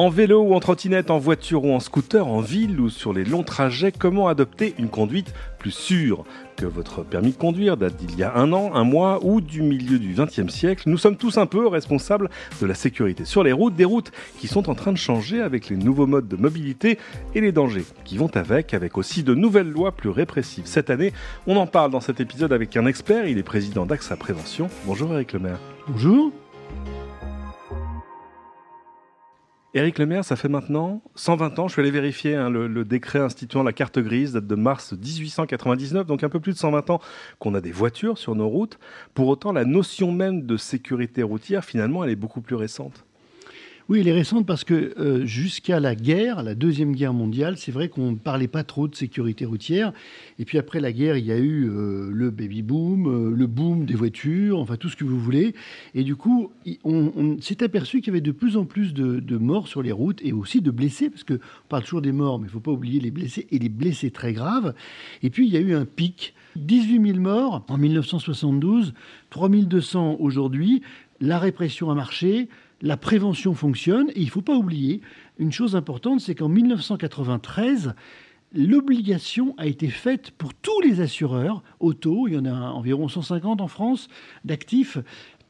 En vélo ou en trottinette, en voiture ou en scooter, en ville ou sur les longs trajets, comment adopter une conduite plus sûre? Que votre permis de conduire date d'il y a un an, un mois ou du milieu du XXe siècle, nous sommes tous un peu responsables de la sécurité sur les routes, des routes qui sont en train de changer avec les nouveaux modes de mobilité et les dangers qui vont avec, avec aussi de nouvelles lois plus répressives. Cette année, on en parle dans cet épisode avec un expert, il est président d'AXA Prévention. Bonjour Eric Lemaire. Bonjour. Éric Lemaire, ça fait maintenant 120 ans, je suis allé vérifier hein, le, décret instituant la carte grise, date de mars 1899, donc un peu plus de 120 ans qu'on a des voitures sur nos routes. Pour autant, la notion même de sécurité routière, finalement, elle est beaucoup plus récente. Oui, elle est récente parce que euh, jusqu'à la guerre, la Deuxième Guerre mondiale, c'est vrai qu'on ne parlait pas trop de sécurité routière. Et puis après la guerre, il y a eu euh, le baby-boom, euh, le boom des voitures, enfin tout ce que vous voulez. Et du coup, on, s'est aperçu qu'il y avait de plus en plus de, morts sur les routes et aussi de blessés, parce qu'on parle toujours des morts, mais il ne faut pas oublier les blessés et les blessés très graves. Et puis il y a eu un pic, 18 000 morts en 1972, 3 200 aujourd'hui. La répression a marché la prévention fonctionne. Et il ne faut pas oublier une chose importante, c'est qu'en 1993, l'obligation a été faite pour tous les assureurs auto, il y en a environ 150 en France d'actifs,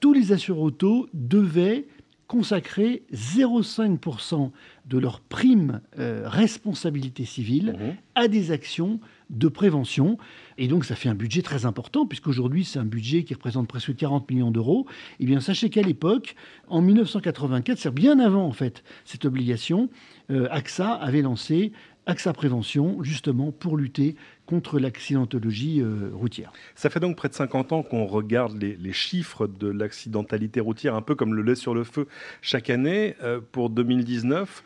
tous les assureurs auto devaient consacrer 0,5% de leur prime euh, responsabilité civile mmh. à des actions de prévention. Et donc, ça fait un budget très important, puisqu'aujourd'hui, c'est un budget qui représente presque 40 millions d'euros. Eh bien, sachez qu'à l'époque, en 1984, c'est bien avant, en fait, cette obligation, euh, AXA avait lancé AXA Prévention, justement pour lutter contre l'accidentologie euh, routière. Ça fait donc près de 50 ans qu'on regarde les, chiffres de l'accidentalité routière, un peu comme le lait sur le feu chaque année. Euh, pour 2019,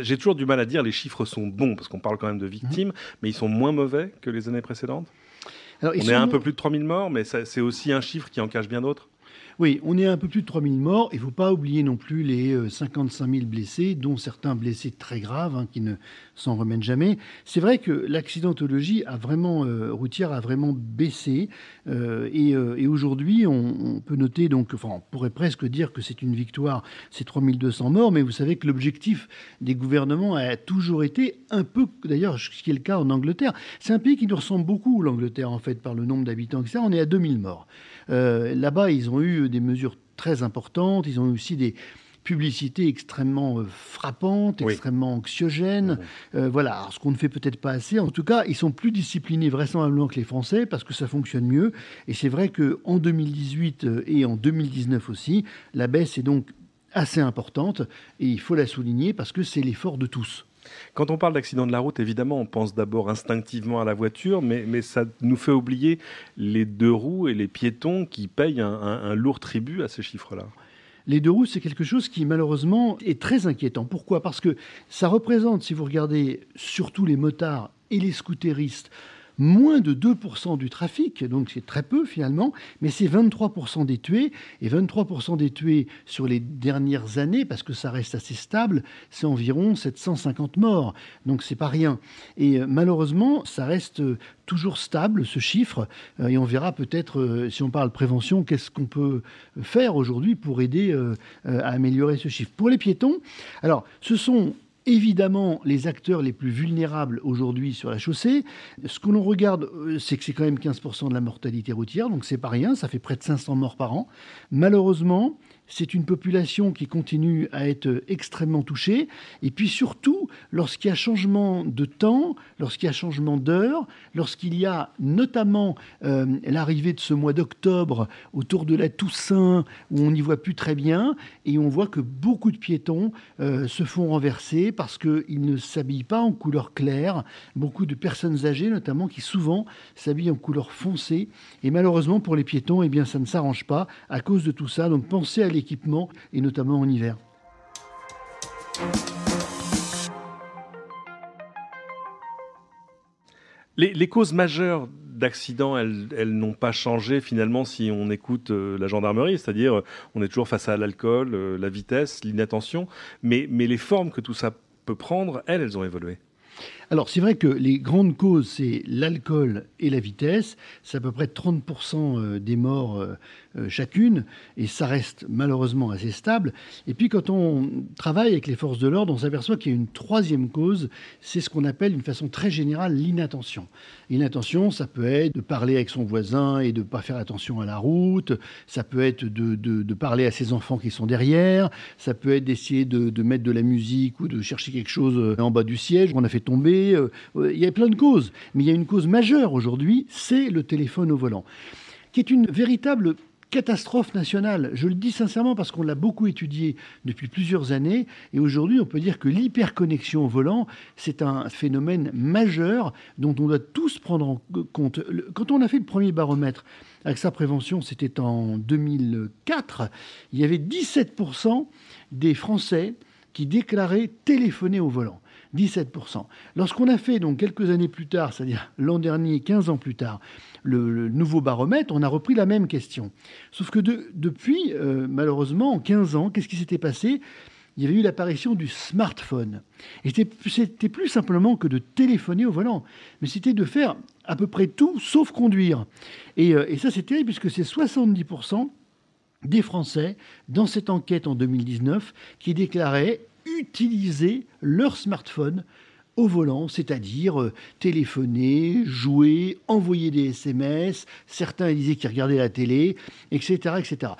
j'ai toujours du mal à dire les chiffres sont bons, parce qu'on parle quand même de victimes, mhm. mais ils sont moins mauvais que les années précédentes? On est à un peu plus de 3000 morts, mais c'est aussi un chiffre qui en cache bien d'autres? Oui, on est à un peu plus de 3000 morts. Il ne faut pas oublier non plus les 55 euh, 000 blessés, dont certains blessés très graves, hein, qui ne s'en remettent jamais. C'est vrai que l'accidentologie a vraiment, euh, routière a vraiment baissé. Euh, et, aujourd'hui, on, peut noter, donc, enfin, on pourrait presque dire que c'est une victoire, ces 3200 morts, mais vous savez que l'objectif des gouvernements a toujours été un peu, d'ailleurs, ce qui est le cas en Angleterre. C'est un pays qui nous ressemble beaucoup, l'Angleterre, en fait, par le nombre d'habitants, etc. On est à 2000 morts. Là-bas, ils ont eu des mesures très importantes. Ils ont eu aussi des publicités extrêmement euh, frappantes, extrêmement anxiogènes. Euh, voilà, Alors, ce qu'on ne fait peut-être pas assez. En tout cas, ils sont plus disciplinés vraisemblablement que les Français parce que ça fonctionne mieux. Et c'est vrai qu'en 2018 euh, et en 2019 aussi, la baisse est donc assez importante et il faut la souligner parce que c'est l'effort de tous. Quand on parle d'accident de la route, évidemment, on pense d'abord instinctivement à la voiture, mais, ça nous fait oublier les deux roues et les piétons qui payent un, lourd tribut à ces chiffres-là. Les deux roues, c'est quelque chose qui malheureusement est très inquiétant. Pourquoi? Parce que ça représente, si vous regardez surtout les motards et les scooteristes, moins de 2% du trafic, donc c'est très peu finalement, mais c'est 23% des tués, et 23% des tués sur les dernières années, parce que ça reste assez stable, c'est environ 750 morts, donc c'est pas rien. Et euh, malheureusement, ça reste euh, toujours stable, ce chiffre, euh, et on verra peut-être, si on parle prévention, qu'est-ce qu'on peut faire aujourd'hui pour aider à améliorer ce chiffre. Pour les piétons, alors ce sont évidemment les acteurs les plus vulnérables aujourd'hui sur la chaussée. Ce que l'on regarde, euh, c'est que c'est quand même 15% de la mortalité routière, donc c'est pas rien, ça fait près de 500 morts par an. Malheureusement, c'est une population qui continue à être extrêmement touchée. Et puis surtout, lorsqu'il y a changement de temps, lorsqu'il y a changement d'heure, lorsqu'il y a notamment euh, l'arrivée de ce mois d'octobre autour de la Toussaint, où on n'y voit plus très bien, et on voit que beaucoup de piétons euh, se font renverser parce qu'ils ne s'habillent pas en couleur claire. Beaucoup de personnes âgées, notamment, qui souvent s'habillent en couleur foncée. Et malheureusement, pour les piétons, eh bien, ça ne s'arrange pas à cause de tout ça. Donc pensez à les équipement, et notamment en hiver. Les, causes majeures d'accidents, elles, n'ont pas changé finalement si on écoute euh, la gendarmerie, c'est-à-dire euh, on est toujours face à l'alcool, euh, la vitesse, l'inattention, mais, mais les formes que tout ça peut prendre, elles, elles ont évolué. Alors c'est vrai que les grandes causes, c'est l'alcool et la vitesse. C'est à peu près 30% euh, des morts euh, euh, chacune, et ça reste malheureusement assez stable. Et puis quand on travaille avec les forces de l'ordre, on s'aperçoit qu'il y a une troisième cause, c'est ce qu'on appelle d'une façon très générale l'inattention. L'inattention, ça peut être de parler avec son voisin et de ne pas faire attention à la route, ça peut être de, parler à ses enfants qui sont derrière, ça peut être d'essayer de, de mettre de la musique ou de chercher quelque chose en bas du siège, on a fait tomber euh, il y a plein de causes. Mais il y a une cause majeure aujourd'hui, c'est le téléphone au volant, qui est une véritable catastrophe nationale. Je le dis sincèrement parce qu'on l'a beaucoup étudié depuis plusieurs années et aujourd'hui on peut dire que l'hyperconnexion au volant, c'est un phénomène majeur dont on doit tous prendre en compte. Quand on a fait le premier baromètre avec sa prévention, c'était en 2004, il y avait 17% des Français qui déclaraient téléphoner au volant. 17%. Lorsqu'on a fait, donc quelques années plus tard, c'est-à-dire l'an dernier, 15 ans plus tard, le, nouveau baromètre, on a repris la même question. Sauf que depuis, euh, malheureusement, en 15 ans, qu'est-ce qui s'était passé? Il y avait eu l'apparition du smartphone. Et c'était plus simplement que de téléphoner au volant, mais c'était de faire à peu près tout sauf conduire. Et, euh, ça, c'est terrible puisque c'est 70% des Français, dans cette enquête en 2019, qui déclaraient utiliser leur smartphone au volant, c'est-à-dire euh, téléphoner, jouer, envoyer des SMS, certains disaient qu'ils regardaient la télé, etc. etc.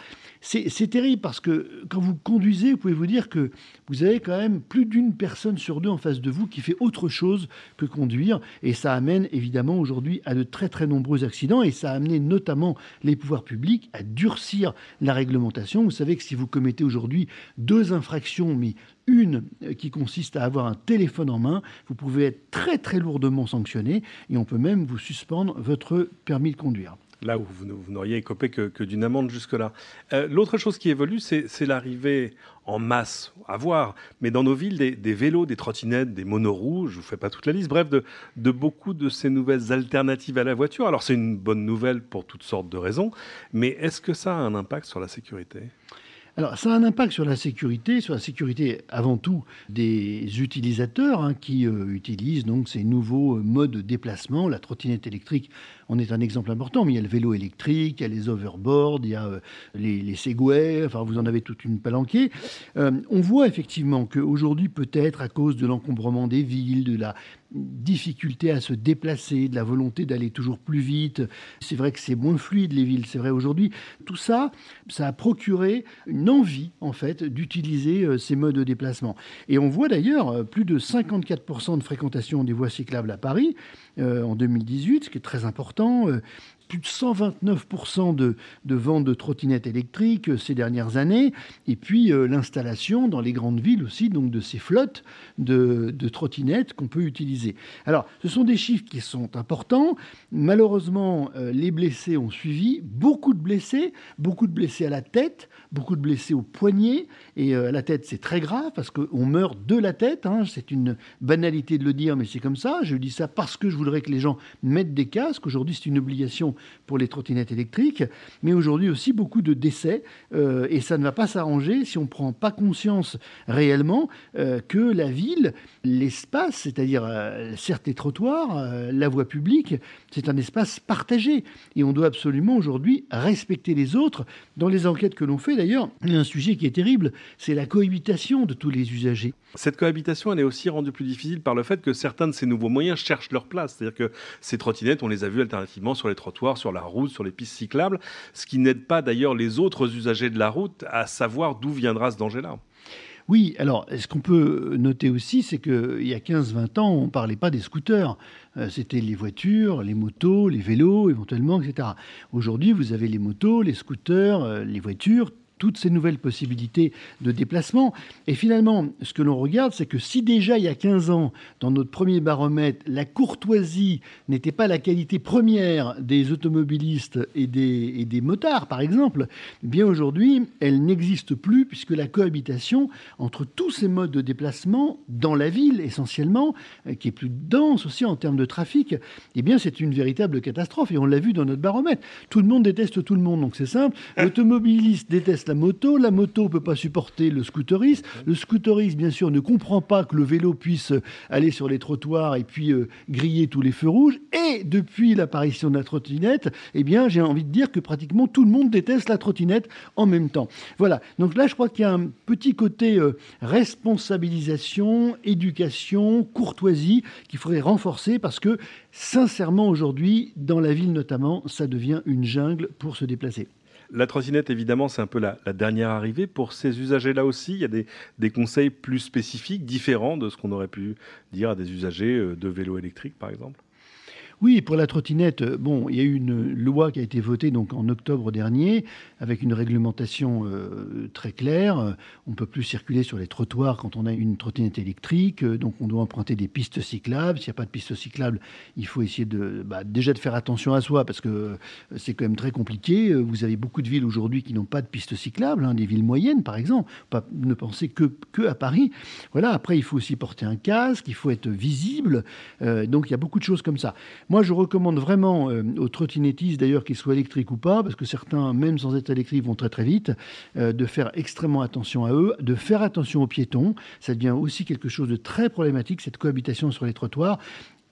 C'est terrible parce que quand vous conduisez, vous pouvez vous dire que vous avez quand même plus d'une personne sur deux en face de vous qui fait autre chose que conduire. Et ça amène évidemment aujourd'hui à de très très nombreux accidents. Et ça a amené notamment les pouvoirs publics à durcir la réglementation. Vous savez que si vous commettez aujourd'hui deux infractions, mais une qui consiste à avoir un téléphone en main, vous pouvez être très très lourdement sanctionné et on peut même vous suspendre votre permis de conduire là où vous, n'auriez écopé que, d'une amende jusque-là. Euh, l'autre chose qui évolue, c'est l'arrivée en masse, à voir, mais dans nos villes, des, vélos, des trottinettes, des monoroues, je ne vous fais pas toute la liste, bref, de, beaucoup de ces nouvelles alternatives à la voiture. Alors c'est une bonne nouvelle pour toutes sortes de raisons, mais est-ce que ça a un impact sur la sécurité? Alors, ça a un impact sur la sécurité, sur la sécurité avant tout des utilisateurs hein, qui euh, utilisent donc ces nouveaux modes de déplacement. La trottinette électrique en est un exemple important, mais il y a le vélo électrique, il y a les overboards, il y a euh, les, les, enfin vous en avez toute une palanquée. on voit effectivement qu'aujourd'hui, peut-être à cause de l'encombrement des villes, de la difficulté à se déplacer, de la volonté d'aller toujours plus vite. C'est vrai que c'est moins fluide les villes, c'est vrai aujourd'hui. Tout ça, ça a procuré une envie en fait d'utiliser euh, ces modes de déplacement. Et on voit d'ailleurs euh, plus de 54% de fréquentation des voies cyclables à Paris euh, en 2018, ce qui est très important important plus de 129% de, ventes de trottinettes électriques euh, ces dernières années, et puis euh, l'installation dans les grandes villes aussi donc de ces flottes de, trottinettes qu'on peut utiliser. Alors, ce sont des chiffres qui sont importants. Malheureusement, euh, les blessés ont suivi, beaucoup de blessés, beaucoup de blessés à la tête, beaucoup de blessés au poignet, et la tête c'est très grave parce qu'on meurt de la tête, hein. c'est une banalité de le dire, mais c'est comme ça. Je dis ça parce que je voudrais que les gens mettent des casques. Aujourd'hui, c'est une obligation pour les trottinettes électriques, mais aujourd'hui aussi beaucoup de décès, euh, et ça ne va pas s'arranger si on ne prend pas conscience réellement euh, que la ville, l'espace, c'est-à-dire euh, certes les trottoirs, la voie publique, c'est un espace partagé, et on doit absolument aujourd'hui respecter les autres. Dans les enquêtes que l'on fait d'ailleurs, il y a un sujet qui est terrible, c'est la cohabitation de tous les usagers. Cette cohabitation, elle est aussi rendue plus difficile par le fait que certains de ces nouveaux moyens cherchent leur place, c'est-à-dire que ces trottinettes, on les a vues alternativement sur les trottoirs sur la route, sur les pistes cyclables, ce qui n'aide pas d'ailleurs les autres usagers de la route à savoir d'où viendra ce danger-là. Oui, alors ce qu'on peut noter aussi, c'est qu'il y a 15-20 ans, on ne parlait pas des scooters. Euh, c'était les voitures, les motos, les vélos éventuellement, etc. Aujourd'hui, vous avez les motos, les scooters, euh, les voitures, toutes ces nouvelles possibilités de déplacement. Et finalement, ce que l'on regarde, c'est que si déjà il y a 15 ans, dans notre premier baromètre, la courtoisie n'était pas la qualité première des automobilistes et des, et des motards, par exemple, eh bien aujourd'hui, elle n'existe plus puisque la cohabitation entre tous ces modes de déplacement dans la ville essentiellement, euh, qui est plus dense aussi en termes de trafic, eh bien c'est une véritable catastrophe. Et on l'a vu dans notre baromètre. Tout le monde déteste tout le monde, donc c'est simple. L'automobiliste déteste la moto, la moto ne peut pas supporter le scooteriste, le scooteriste, bien sûr, ne comprend pas que le vélo puisse aller sur les trottoirs et puis euh, griller tous les feux rouges. Et depuis l'apparition de la trottinette, eh bien, j'ai envie de dire que pratiquement tout le monde déteste la trottinette en même temps. Voilà. Donc là, je crois qu'il y a un petit côté euh, responsabilisation, éducation, courtoisie qu'il faudrait renforcer parce que, sincèrement, aujourd'hui, dans la ville notamment, ça devient une jungle pour se déplacer. La trottinette, évidemment, c'est un peu la, dernière arrivée. Pour ces usagers-là aussi, il y a des, des, conseils plus spécifiques, différents de ce qu'on aurait pu dire à des usagers euh, de vélos électriques, par exemple? Oui, pour la trottinette, euh, bon, il y a eu une loi qui a été votée donc en octobre dernier avec une réglementation euh, très claire. On ne peut plus circuler sur les trottoirs quand on a une trottinette électrique, euh, donc on doit emprunter des pistes cyclables. S'il n'y a pas de pistes cyclables, il faut essayer de bah, déjà de faire attention à soi parce que c'est quand même très compliqué. Vous avez beaucoup de villes aujourd'hui qui n'ont pas de pistes cyclables, hein, des villes moyennes par exemple. Ne pensez que, que à Paris. Voilà. Après, il faut aussi porter un casque, il faut être visible. donc il y a beaucoup de choses comme ça. Moi, je recommande vraiment euh, aux trottinettistes, d'ailleurs, qu'ils soient électriques ou pas, parce que certains, même sans être électriques, vont très très vite, euh, de faire extrêmement attention à eux, de faire attention aux piétons. Ça devient aussi quelque chose de très problématique, cette cohabitation sur les trottoirs.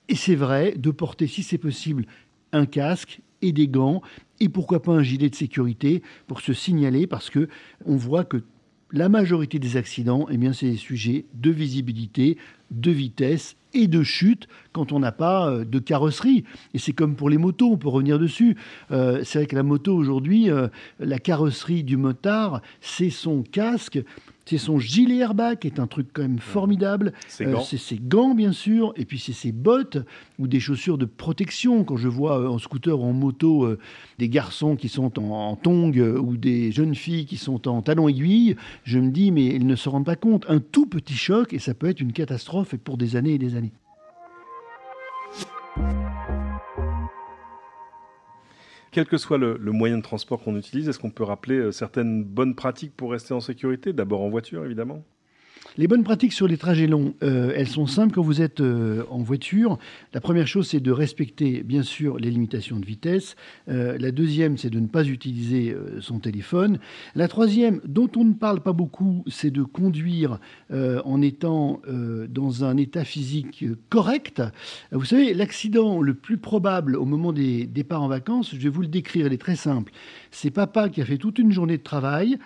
Et c'est vrai, de porter, si c'est possible, un casque et des gants, et pourquoi pas un gilet de sécurité pour se signaler, parce que on voit que la majorité des accidents, eh bien, c'est des sujets de visibilité, de vitesse et de chute quand on n'a pas euh, de carrosserie. Et c'est comme pour les motos, on peut revenir dessus. Euh, c'est vrai que la moto aujourd'hui, euh, la carrosserie du motard, c'est son casque c'est son gilet airbag, qui est un truc quand même formidable. Euh, c'est ses gants, bien sûr. Et puis c'est ses bottes ou des chaussures de protection. Quand je vois euh, en scooter ou en moto euh, des garçons qui sont en, tongs ou des jeunes filles qui sont en talons aiguilles, je me dis, mais ils ne se rendent pas compte. Un tout petit choc et ça peut être une catastrophe pour des années et des années. Quel que soit le, moyen de transport qu'on utilise, est-ce qu'on peut rappeler euh, certaines bonnes pratiques pour rester en sécurité? D'abord en voiture, évidemment. Les bonnes pratiques sur les trajets longs, euh, elles sont simples quand vous êtes euh, en voiture. La première chose, c'est de respecter, bien sûr, les limitations de vitesse. Euh, la deuxième, c'est de ne pas utiliser son téléphone. La troisième, dont on ne parle pas beaucoup, c'est de conduire en étant dans un état physique correct. Vous savez, l'accident le plus probable au moment des départs en vacances, je vais vous le décrire, il est très simple. C'est papa qui a fait toute une journée de travail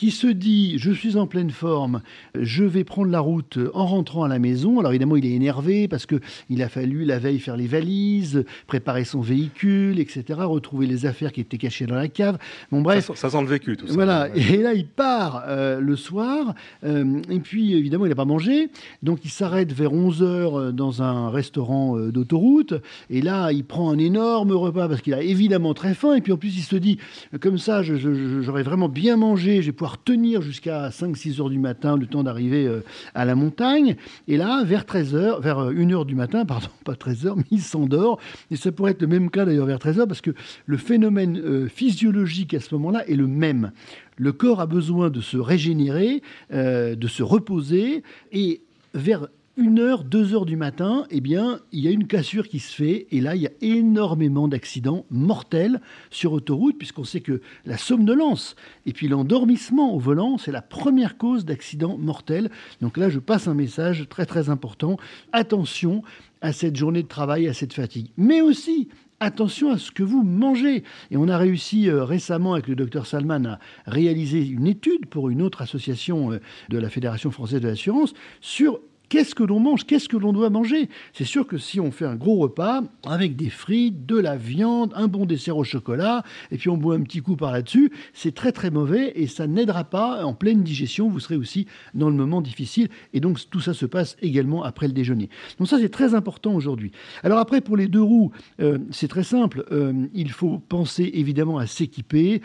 qui se dit je suis en pleine forme, je vais prendre la route en rentrant à la maison. Alors évidemment, il est énervé parce que il a fallu la veille faire les valises, préparer son véhicule, etc., retrouver les affaires qui étaient cachées dans la cave. Bon bref, ça, sent le vécu tout ça. Voilà. Et là, il part euh, le soir euh, et puis évidemment, il n'a pas mangé, donc il s'arrête vers 11 heures euh, dans un restaurant d'autoroute et là, il prend un énorme repas parce qu'il a évidemment très faim et puis en plus, il se dit comme ça, j'aurais vraiment bien mangé, je vais tenir jusqu'à 5-6 heures du matin, le temps d'arriver euh, à la montagne. Et là, vers 13 heures, vers 1 euh, heure du matin, pardon, pas 13 heures, mais il s'endort. Et ça pourrait être le même cas d'ailleurs vers 13 heures, parce que le phénomène euh, physiologique à ce moment-là est le même. Le corps a besoin de se régénérer, de se reposer, et vers une heure, deux heures du matin, eh bien, il y a une cassure qui se fait. Et là, il y a énormément d'accidents mortels sur autoroute, puisqu'on sait que la somnolence et puis l'endormissement au volant, c'est la première cause d'accidents mortels. Donc là, je passe un message très très important. Attention à cette journée de travail, à cette fatigue. Mais aussi, attention à ce que vous mangez. Et on a réussi euh, récemment avec le docteur Salman à réaliser une étude pour une autre association euh, de la Fédération française de l'assurance sur qu'est-ce que l'on mange, qu'est-ce que l'on doit manger? C'est sûr que si on fait un gros repas avec des frites, de la viande, un bon dessert au chocolat, et puis on boit un petit coup par là-dessus, c'est très très mauvais et ça n'aidera pas en pleine digestion. Vous serez aussi dans le moment difficile et donc tout ça se passe également après le déjeuner. Donc ça c'est très important aujourd'hui. Alors après pour les deux roues, euh, c'est très simple. Euh, il faut penser évidemment à s'équiper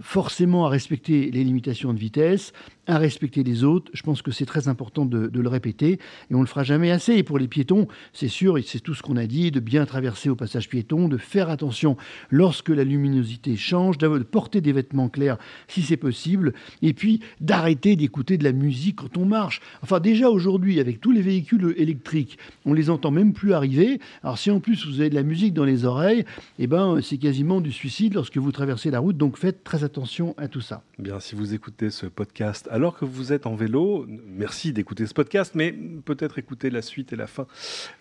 forcément à respecter les limitations de vitesse, à respecter les autres. Je pense que c'est très important de, le répéter et on ne le fera jamais assez. Et pour les piétons, c'est sûr, et c'est tout ce qu'on a dit, de bien traverser au passage piéton, de faire attention lorsque la luminosité change, de porter des vêtements clairs si c'est possible, et puis d'arrêter d'écouter de la musique quand on marche. Enfin, déjà aujourd'hui, avec tous les véhicules électriques, on les entend même plus arriver. Alors si en plus vous avez de la musique dans les oreilles, eh ben, c'est quasiment du suicide lorsque vous traversez la route. Donc faites très attention à tout ça. Bien, si vous écoutez ce podcast alors que vous êtes en vélo, merci d'écouter ce podcast, mais peut-être écouter la suite et la fin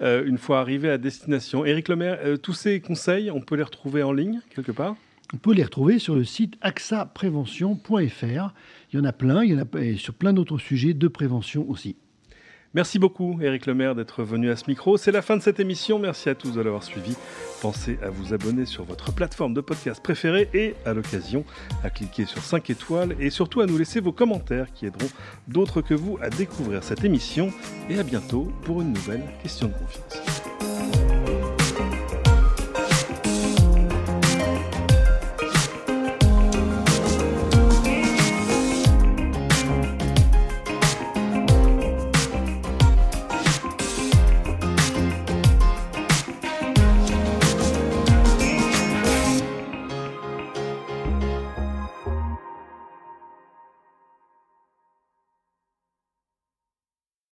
euh, une fois arrivé à destination. Éric Lemaire, euh, tous ces conseils, on peut les retrouver en ligne quelque part? On peut les retrouver sur le site axaprévention.fr. Il y en a plein, il y en a sur plein d'autres sujets de prévention aussi. Merci beaucoup, Éric Lemaire, d'être venu à ce micro. C'est la fin de cette émission. Merci à tous de l'avoir suivi. Pensez à vous abonner sur votre plateforme de podcast préférée et, à l'occasion, à cliquer sur 5 étoiles et surtout à nous laisser vos commentaires qui aideront d'autres que vous à découvrir cette émission. Et à bientôt pour une nouvelle question de confiance.